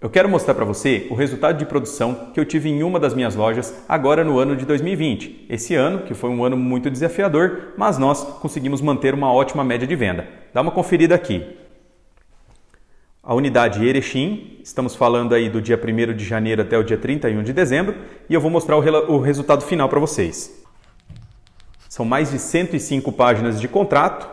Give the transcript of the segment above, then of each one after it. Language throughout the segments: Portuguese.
Eu quero mostrar para você o resultado de produção que eu tive em uma das minhas lojas agora no ano de 2020. Esse ano, que foi um ano muito desafiador, mas nós conseguimos manter uma ótima média de venda. Dá uma conferida aqui. A unidade Erechim, estamos falando aí do dia 1 de janeiro até o dia 31 de dezembro, e eu vou mostrar o, o resultado final para vocês. São mais de 105 páginas de contrato,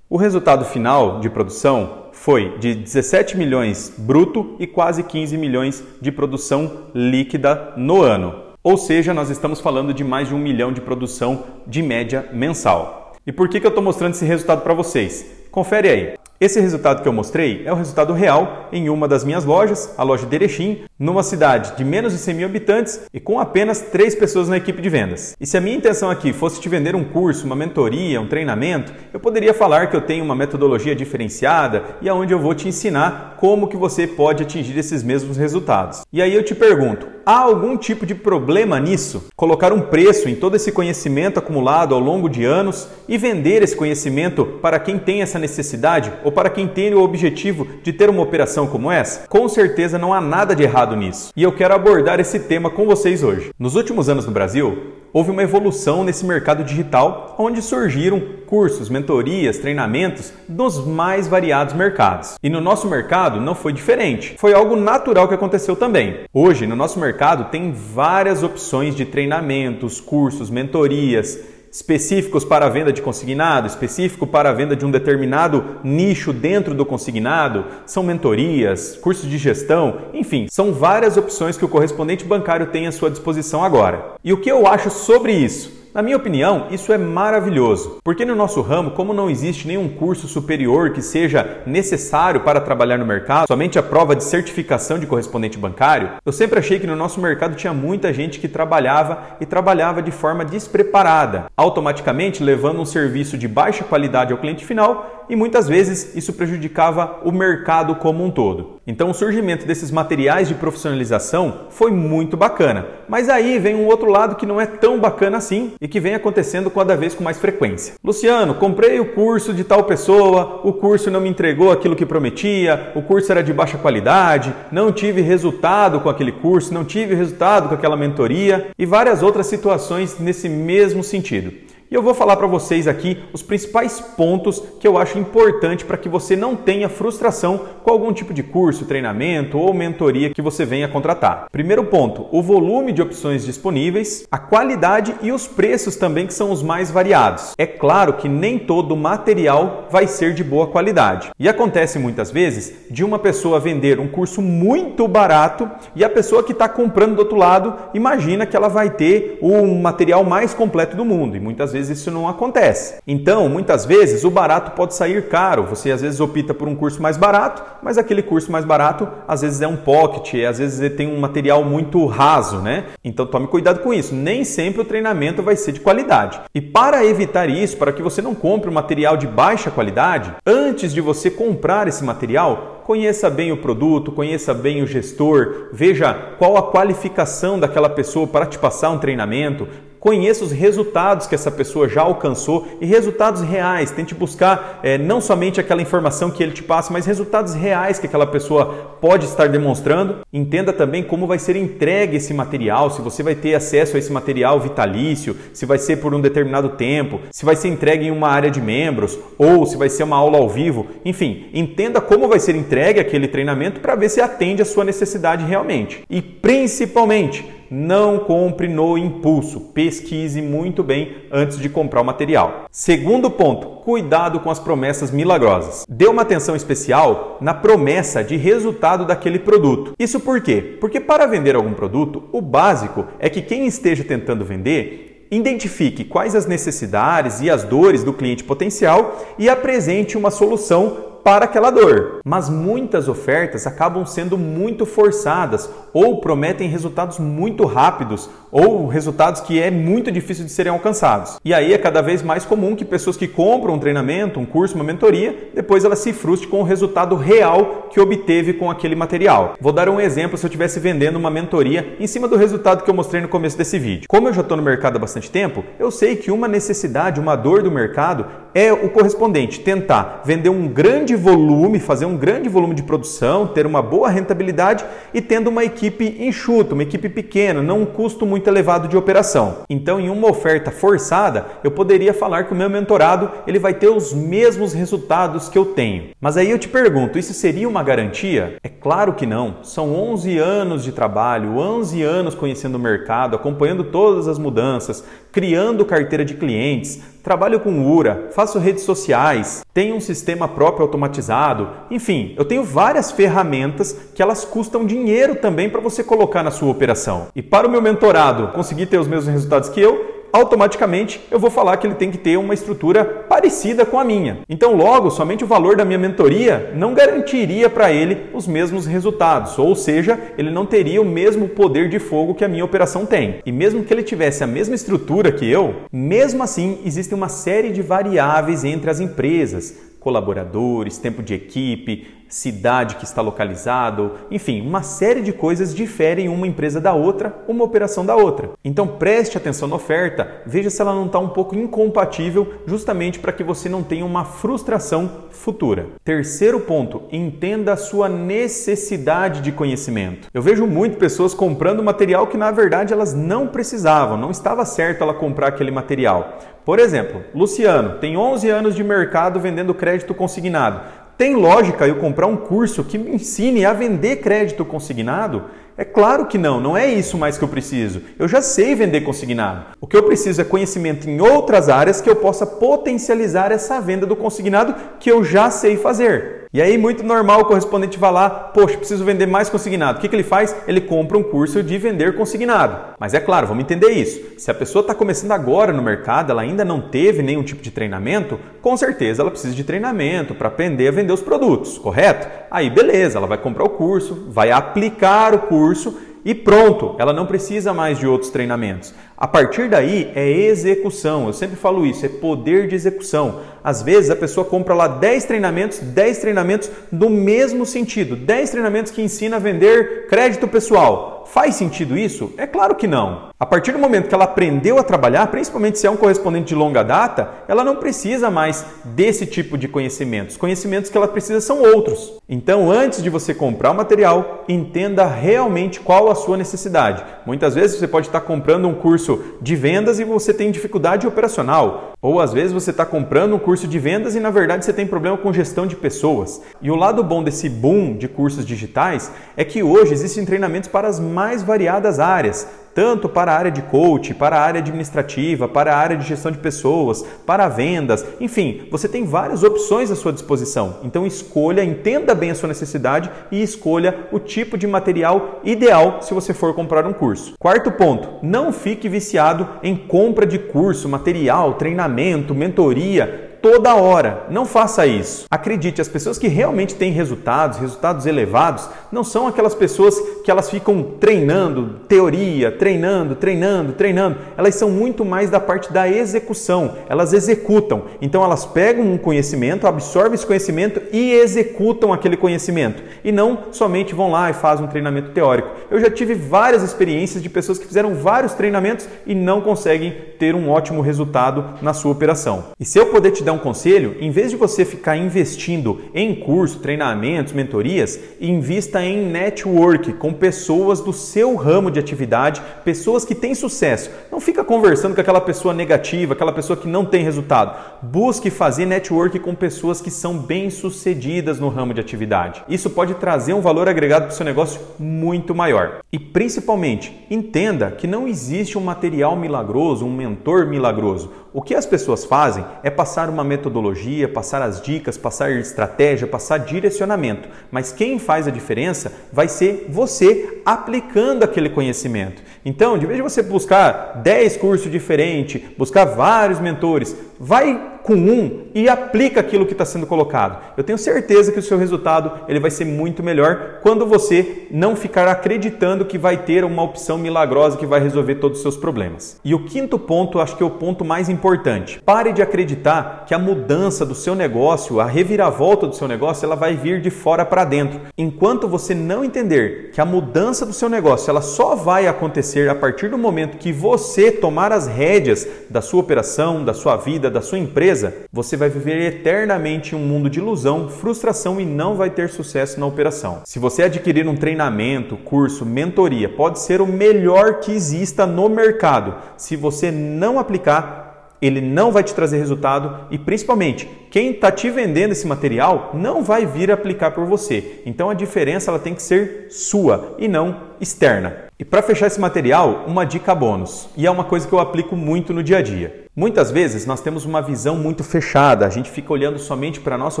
o resultado final de produção foi de 17 milhões bruto e quase 15 milhões de produção líquida no ano. Ou seja, nós estamos falando de mais de um milhão de produção de média mensal. E por que, que eu estou mostrando esse resultado para vocês? Confere aí. Esse resultado que eu mostrei é o resultado real em uma das minhas lojas, a loja de Erechim, numa cidade de menos de 100 mil habitantes e com apenas três pessoas na equipe de vendas. E se a minha intenção aqui fosse te vender um curso, uma mentoria, um treinamento, eu poderia falar que eu tenho uma metodologia diferenciada e aonde eu vou te ensinar como que você pode atingir esses mesmos resultados. E aí eu te pergunto, há algum tipo de problema nisso? Colocar um preço em todo esse conhecimento acumulado ao longo de anos e vender esse conhecimento para quem tem essa necessidade ou para quem tem o objetivo de ter uma operação como essa? Com certeza não há nada de errado nisso. E eu quero abordar esse tema com vocês hoje. Nos últimos anos no Brasil, houve uma evolução nesse mercado digital, onde surgiram cursos, mentorias, treinamentos dos mais variados mercados. E no nosso mercado não foi diferente. Foi algo natural que aconteceu também. Hoje, no nosso mercado, tem várias opções de treinamentos, cursos, mentorias específicos para a venda de consignado, específico para a venda de um determinado nicho dentro do consignado, são mentorias, cursos de gestão, enfim, são várias opções que o correspondente bancário tem à sua disposição agora. E o que eu acho sobre isso? Na minha opinião, isso é maravilhoso, porque no nosso ramo, como não existe nenhum curso superior que seja necessário para trabalhar no mercado, somente a prova de certificação de correspondente bancário, eu sempre achei que no nosso mercado tinha muita gente que trabalhava e trabalhava de forma despreparada, automaticamente levando um serviço de baixa qualidade ao cliente final e muitas vezes isso prejudicava o mercado como um todo. Então, o surgimento desses materiais de profissionalização foi muito bacana, mas aí vem um outro lado que não é tão bacana assim e que vem acontecendo cada vez com mais frequência. Luciano, comprei o curso de tal pessoa, o curso não me entregou aquilo que prometia, o curso era de baixa qualidade, não tive resultado com aquele curso, não tive resultado com aquela mentoria e várias outras situações nesse mesmo sentido. E eu vou falar para vocês aqui os principais pontos que eu acho importante para que você não tenha frustração com algum tipo de curso, treinamento ou mentoria que você venha contratar. Primeiro ponto, o volume de opções disponíveis, a qualidade e os preços também que são os mais variados. É claro que nem todo material vai ser de boa qualidade. E acontece muitas vezes de uma pessoa vender um curso muito barato e a pessoa que está comprando do outro lado imagina que ela vai ter o material mais completo do mundo. E muitas vezes vezes isso não acontece. Então, muitas vezes o barato pode sair caro. Você às vezes opta por um curso mais barato, mas aquele curso mais barato às vezes é um pocket, às vezes ele tem um material muito raso, né? Então tome cuidado com isso. Nem sempre o treinamento vai ser de qualidade. E para evitar isso, para que você não compre um material de baixa qualidade, antes de você comprar esse material, conheça bem o produto, conheça bem o gestor, veja qual a qualificação daquela pessoa para te passar um treinamento, Conheça os resultados que essa pessoa já alcançou e resultados reais. Tente buscar é, não somente aquela informação que ele te passa, mas resultados reais que aquela pessoa pode estar demonstrando. Entenda também como vai ser entregue esse material, se você vai ter acesso a esse material vitalício, se vai ser por um determinado tempo, se vai ser entregue em uma área de membros ou se vai ser uma aula ao vivo. Enfim, entenda como vai ser entregue aquele treinamento para ver se atende a sua necessidade realmente. E principalmente, não compre no impulso. Pesquise muito bem antes de comprar o material. Segundo ponto, cuidado com as promessas milagrosas. Dê uma atenção especial na promessa de resultado daquele produto. Isso por quê? Porque para vender algum produto, o básico é que quem esteja tentando vender identifique quais as necessidades e as dores do cliente potencial e apresente uma solução para aquela dor. Mas muitas ofertas acabam sendo muito forçadas ou prometem resultados muito rápidos ou resultados que é muito difícil de serem alcançados. E aí é cada vez mais comum que pessoas que compram um treinamento, um curso, uma mentoria, depois ela se frustre com o resultado real que obteve com aquele material. Vou dar um exemplo se eu estivesse vendendo uma mentoria em cima do resultado que eu mostrei no começo desse vídeo. Como eu já estou no mercado há bastante tempo, eu sei que uma necessidade, uma dor do mercado é o correspondente tentar vender um grande volume, fazer um grande volume de produção, ter uma boa rentabilidade e tendo uma equipe enxuta, uma equipe pequena, não um custo muito elevado de operação. Então, em uma oferta forçada, eu poderia falar que o meu mentorado ele vai ter os mesmos resultados que eu tenho. Mas aí eu te pergunto, isso seria uma garantia? É claro que não. São 11 anos de trabalho, 11 anos conhecendo o mercado, acompanhando todas as mudanças, criando carteira de clientes, trabalho com URA, faço redes sociais, tenho um sistema próprio automatizado, enfim, eu tenho várias ferramentas que elas custam dinheiro também para você colocar na sua operação. E para o meu mentorado conseguir ter os mesmos resultados que eu, automaticamente eu vou falar que ele tem que ter uma estrutura parecida com a minha. Então, logo, somente o valor da minha mentoria não garantiria para ele os mesmos resultados, ou seja, ele não teria o mesmo poder de fogo que a minha operação tem. E mesmo que ele tivesse a mesma estrutura que eu, mesmo assim existe uma série de variáveis entre as empresas colaboradores, tempo de equipe, cidade que está localizado, enfim, uma série de coisas diferem uma empresa da outra, uma operação da outra. Então preste atenção na oferta, veja se ela não está um pouco incompatível, justamente para que você não tenha uma frustração futura. Terceiro ponto, entenda a sua necessidade de conhecimento. Eu vejo muito pessoas comprando material que na verdade elas não precisavam, não estava certo ela comprar aquele material. Por exemplo, Luciano tem 11 anos de mercado vendendo crédito consignado. Tem lógica eu comprar um curso que me ensine a vender crédito consignado? É claro que não, não é isso mais que eu preciso. Eu já sei vender consignado. O que eu preciso é conhecimento em outras áreas que eu possa potencializar essa venda do consignado que eu já sei fazer. E aí, muito normal, o correspondente vai lá, poxa, preciso vender mais consignado. O que, que ele faz? Ele compra um curso de vender consignado. Mas é claro, vamos entender isso. Se a pessoa está começando agora no mercado, ela ainda não teve nenhum tipo de treinamento, com certeza ela precisa de treinamento para aprender a vender os produtos, correto? Aí, beleza, ela vai comprar o curso, vai aplicar o curso e pronto, ela não precisa mais de outros treinamentos. A partir daí é execução. Eu sempre falo isso, é poder de execução. Às vezes a pessoa compra lá 10 treinamentos, 10 treinamentos do mesmo sentido, 10 treinamentos que ensina a vender crédito pessoal. Faz sentido isso? É claro que não. A partir do momento que ela aprendeu a trabalhar, principalmente se é um correspondente de longa data, ela não precisa mais desse tipo de conhecimentos. Os conhecimentos que ela precisa são outros. Então, antes de você comprar o material, entenda realmente qual a sua necessidade. Muitas vezes você pode estar comprando um curso de vendas e você tem dificuldade operacional. Ou às vezes você está comprando um curso de vendas e na verdade você tem problema com gestão de pessoas. E o lado bom desse boom de cursos digitais é que hoje existem treinamentos para as mais variadas áreas tanto para a área de coach, para a área administrativa, para a área de gestão de pessoas, para vendas, enfim, você tem várias opções à sua disposição. Então escolha, entenda bem a sua necessidade e escolha o tipo de material ideal se você for comprar um curso. Quarto ponto, não fique viciado em compra de curso, material, treinamento, mentoria, toda hora. Não faça isso. Acredite, as pessoas que realmente têm resultados, resultados elevados, não são aquelas pessoas que elas ficam treinando teoria, treinando, treinando, treinando. Elas são muito mais da parte da execução. Elas executam. Então elas pegam um conhecimento, absorvem esse conhecimento e executam aquele conhecimento. E não somente vão lá e fazem um treinamento teórico. Eu já tive várias experiências de pessoas que fizeram vários treinamentos e não conseguem ter um ótimo resultado na sua operação. E se eu puder te dar dar um conselho, em vez de você ficar investindo em curso, treinamentos, mentorias, invista em network com pessoas do seu ramo de atividade, pessoas que têm sucesso. Não fica conversando com aquela pessoa negativa, aquela pessoa que não tem resultado. Busque fazer network com pessoas que são bem-sucedidas no ramo de atividade. Isso pode trazer um valor agregado para o seu negócio muito maior. E principalmente, entenda que não existe um material milagroso, um mentor milagroso. O que as pessoas fazem é passar uma metodologia, passar as dicas, passar estratégia, passar direcionamento. Mas quem faz a diferença vai ser você aplicando aquele conhecimento. Então, de vez de você buscar 10 cursos diferentes, buscar vários mentores, vai com um e aplica aquilo que está sendo colocado. Eu tenho certeza que o seu resultado ele vai ser muito melhor quando você não ficar acreditando que vai ter uma opção milagrosa que vai resolver todos os seus problemas. E o quinto ponto, acho que é o ponto mais importante. Pare de acreditar que a mudança do seu negócio, a reviravolta do seu negócio, ela vai vir de fora para dentro. Enquanto você não entender que a mudança do seu negócio, ela só vai acontecer a partir do momento que você tomar as rédeas da sua operação, da sua vida, da sua empresa, empresa, você vai viver eternamente em um mundo de ilusão, frustração e não vai ter sucesso na operação. Se você adquirir um treinamento, curso, mentoria, pode ser o melhor que exista no mercado. Se você não aplicar, ele não vai te trazer resultado e principalmente quem está te vendendo esse material não vai vir aplicar por você. Então a diferença ela tem que ser sua e não externa. E para fechar esse material, uma dica bônus, e é uma coisa que eu aplico muito no dia a dia. Muitas vezes nós temos uma visão muito fechada, a gente fica olhando somente para a nossa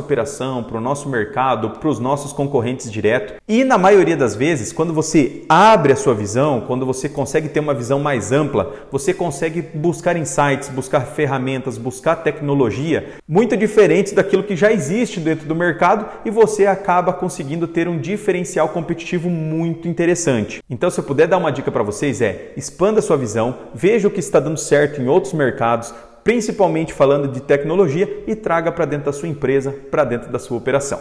operação, para o nosso mercado, para os nossos concorrentes direto. E na maioria das vezes, quando você abre a sua visão, quando você consegue ter uma visão mais ampla, você consegue buscar insights, buscar ferramentas, buscar tecnologia muito diferentes daquilo que já existe dentro do mercado e você acaba conseguindo ter um diferencial competitivo muito interessante. Então, se eu puder dar uma dica para vocês é: expanda a sua visão, veja o que está dando certo em outros mercados principalmente falando de tecnologia, e traga para dentro da sua empresa, para dentro da sua operação.